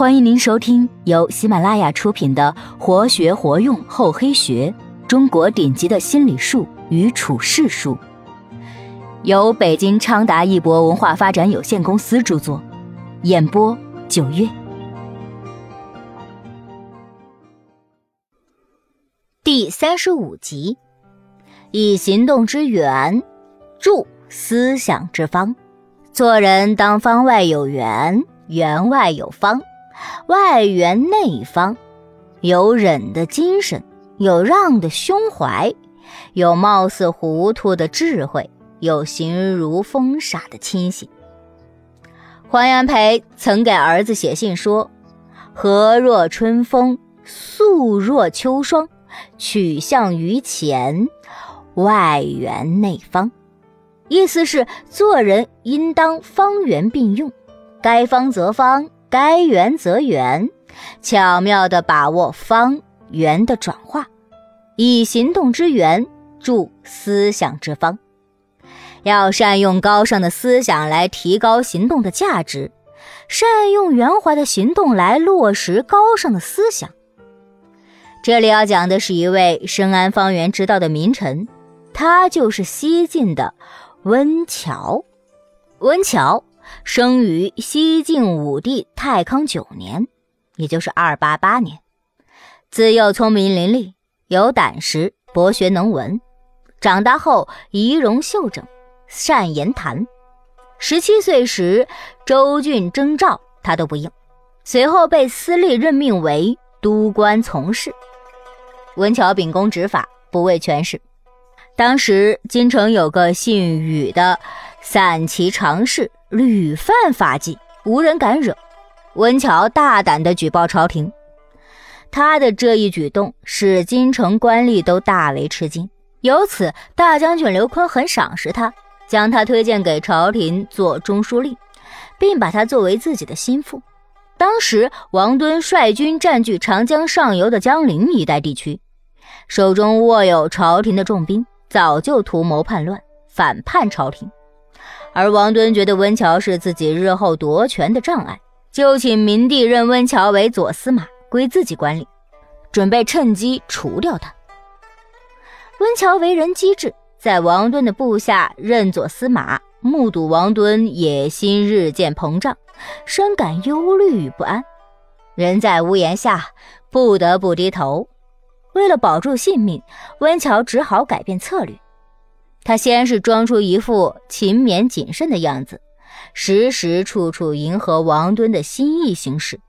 欢迎您收听由喜马拉雅出品的《活学活用厚黑学：中国顶级的心理术与处世术》，由北京昌达一博文化发展有限公司著作，演播九月。第三十五集：以行动之源助思想之方。做人当方外有圆，圆外有方。外圆内方，有忍的精神，有让的胸怀，有貌似糊涂的智慧，有形如风傻的清醒。黄炎培曾给儿子写信说：“和若春风，素若秋霜，取向于前，外圆内方。”意思是做人应当方圆并用，该方则方。该圆则圆，巧妙地把握方圆的转化，以行动之圆助思想之方。要善用高尚的思想来提高行动的价值，善用圆滑的行动来落实高尚的思想。这里要讲的是一位深谙方圆之道的名臣，他就是西晋的温峤。温峤。生于西晋武帝太康九年，也就是二八八年。自幼聪明伶俐，有胆识，博学能文。长大后仪容秀整，善言谈。十七岁时，周郡征召他都不应，随后被司隶任命为都官从事。温峤秉公执法，不畏权势。当时京城有个姓宇的散骑常侍。屡犯法纪，无人敢惹。温峤大胆地举报朝廷，他的这一举动使京城官吏都大为吃惊。由此，大将军刘琨很赏识他，将他推荐给朝廷做中书令，并把他作为自己的心腹。当时，王敦率军占据长江上游的江陵一带地区，手中握有朝廷的重兵，早就图谋叛乱，反叛朝廷。而王敦觉得温峤是自己日后夺权的障碍，就请明帝任温峤为左司马，归自己管理，准备趁机除掉他。温峤为人机智，在王敦的部下任左司马，目睹王敦野心日渐膨胀，深感忧虑与不安，人在屋檐下，不得不低头。为了保住性命，温峤只好改变策略。他先是装出一副勤勉谨慎的样子，时时处处迎合王敦的心意行事，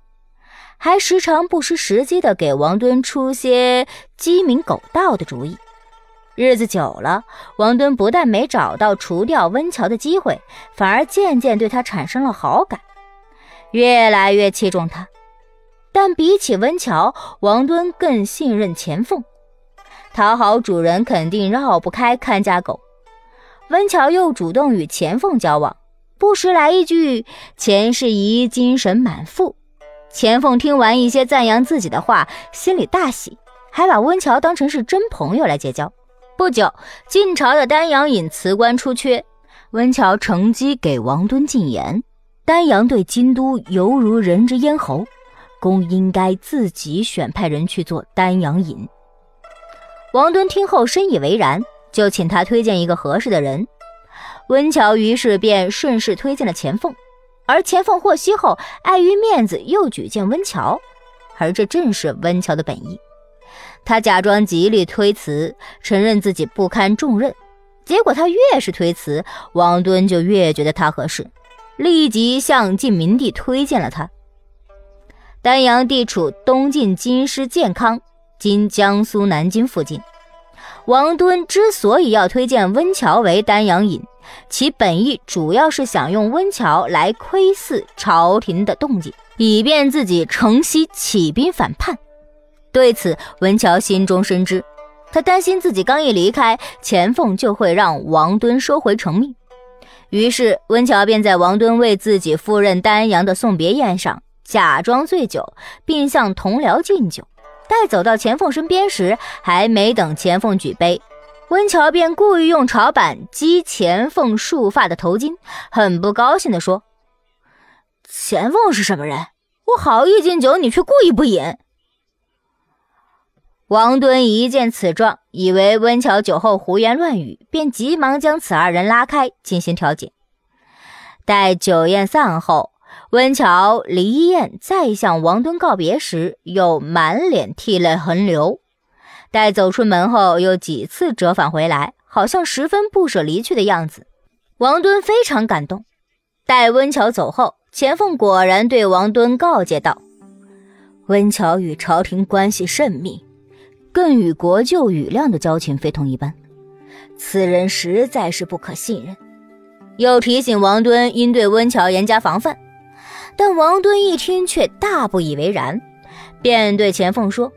还时常不失时机的给王敦出些鸡鸣狗盗的主意。日子久了，王敦不但没找到除掉温峤的机会，反而渐渐对他产生了好感，越来越器重他。但比起温峤，王敦更信任钱凤。讨好主人肯定绕不开看家狗，温峤又主动与钱凤交往，不时来一句“钱世仪精神满腹”。钱凤听完一些赞扬自己的话，心里大喜，还把温峤当成是真朋友来结交。不久，晋朝的丹阳尹辞官出缺，温峤乘机给王敦进言：丹阳对京都犹如人之咽喉，公应该自己选派人去做丹阳尹。王敦听后深以为然，就请他推荐一个合适的人。温峤于是便顺势推荐了钱凤，而钱凤获悉后，碍于面子又举荐温峤，而这正是温峤的本意。他假装极力推辞，承认自己不堪重任。结果他越是推辞，王敦就越觉得他合适，立即向晋明帝推荐了他。丹阳地处东晋京师建康。今江苏南京附近，王敦之所以要推荐温峤为丹阳尹，其本意主要是想用温峤来窥伺朝廷的动静，以便自己乘隙起兵反叛。对此，温峤心中深知，他担心自己刚一离开，钱凤就会让王敦收回成命。于是，温峤便在王敦为自己赴任丹阳的送别宴上，假装醉酒，并向同僚敬酒。待走到钱凤身边时，还没等钱凤举杯，温峤便故意用潮板击钱凤束发的头巾，很不高兴地说：“钱凤是什么人？我好意敬酒，你却故意不饮。王敦一见此状，以为温峤酒后胡言乱语，便急忙将此二人拉开，进行调解。待酒宴散后，温峤离燕再向王敦告别时，又满脸涕泪横流。待走出门后，又几次折返回来，好像十分不舍离去的样子。王敦非常感动。待温峤走后，钱凤果然对王敦告诫道：“温峤与朝廷关系甚密，更与国舅宇亮的交情非同一般，此人实在是不可信任。”又提醒王敦应对温峤严加防范。但王敦一听却大不以为然，便对钱凤说：“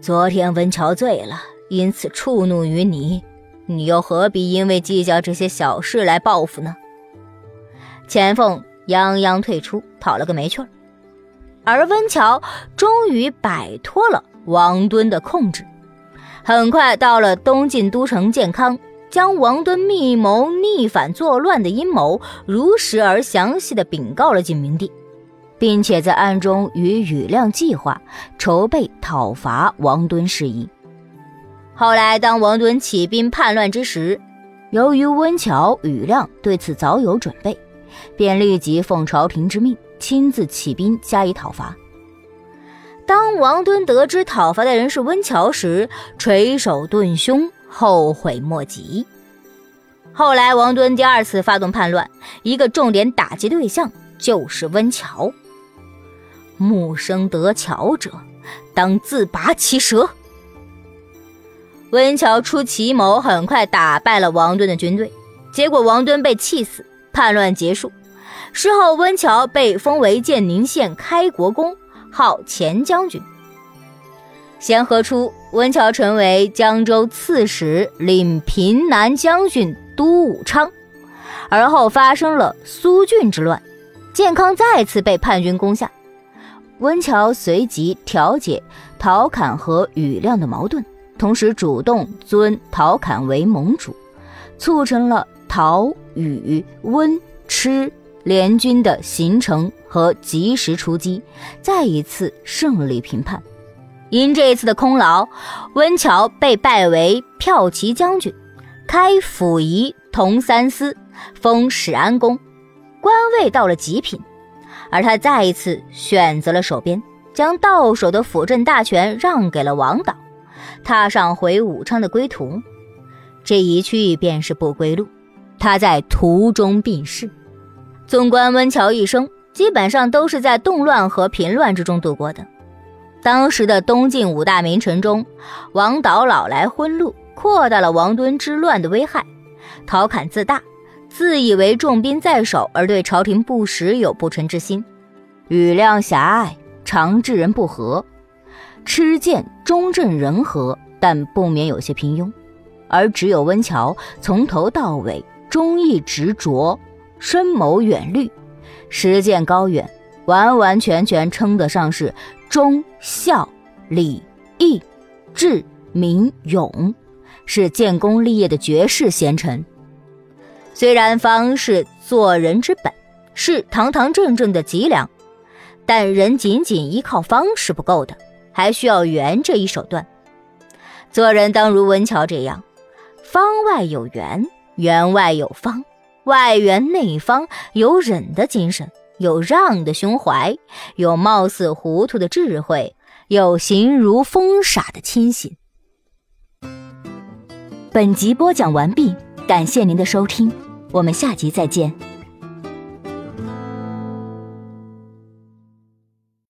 昨天温峤醉了，因此触怒于你，你又何必因为计较这些小事来报复呢？”钱凤泱泱退出，讨了个没趣。而温峤终于摆脱了王敦的控制，很快到了东晋都城建康，将王敦密谋逆反作乱的阴谋如实而详细的禀告了晋明帝，并且在暗中与宇亮计划筹备讨伐王敦事宜。后来，当王敦起兵叛乱之时，由于温峤、宇亮对此早有准备。便立即奉朝廷之命，亲自起兵加以讨伐。当王敦得知讨伐的人是温峤时，垂手顿胸，后悔莫及。后来，王敦第二次发动叛乱，一个重点打击对象就是温峤。木生得巧者，当自拔其舌。温峤出奇谋，很快打败了王敦的军队，结果王敦被气死。叛乱结束，事后温峤被封为建宁县开国公，号前将军。咸和初，温峤成为江州刺史，领平南将军，都武昌。而后发生了苏峻之乱，建康再次被叛军攻下。温峤随即调解陶侃和宇亮的矛盾，同时主动尊陶侃为盟主，促成了。陶、宇、温、吃联军的形成和及时出击，再一次胜利平叛。因这一次的功劳，温峤被拜为骠骑将军，开府仪同三司，封始安公，官位到了极品。而他再一次选择了守边，将到手的辅政大权让给了王导，踏上回武昌的归途。这一去便是不归路。他在途中病逝。纵观温峤一生，基本上都是在动乱和平乱之中度过的。当时的东晋五大名臣中，王导老来昏路，扩大了王敦之乱的危害；陶侃自大，自以为重兵在手，而对朝廷不时有不臣之心；宇亮狭隘，常治人不和；吃见忠正仁和，但不免有些平庸；而只有温峤从头到尾。忠义执着，深谋远虑，实践高远，完完全全称得上是忠孝礼义智明勇，是建功立业的绝世贤臣。虽然方是做人之本，是堂堂正正的脊梁，但人仅仅依靠方是不够的，还需要圆这一手段。做人当如文乔这样，方外有圆。圆外有方，外圆内方，有忍的精神，有让的胸怀，有貌似糊涂的智慧，有形如风傻的清醒。本集播讲完毕，感谢您的收听，我们下集再见。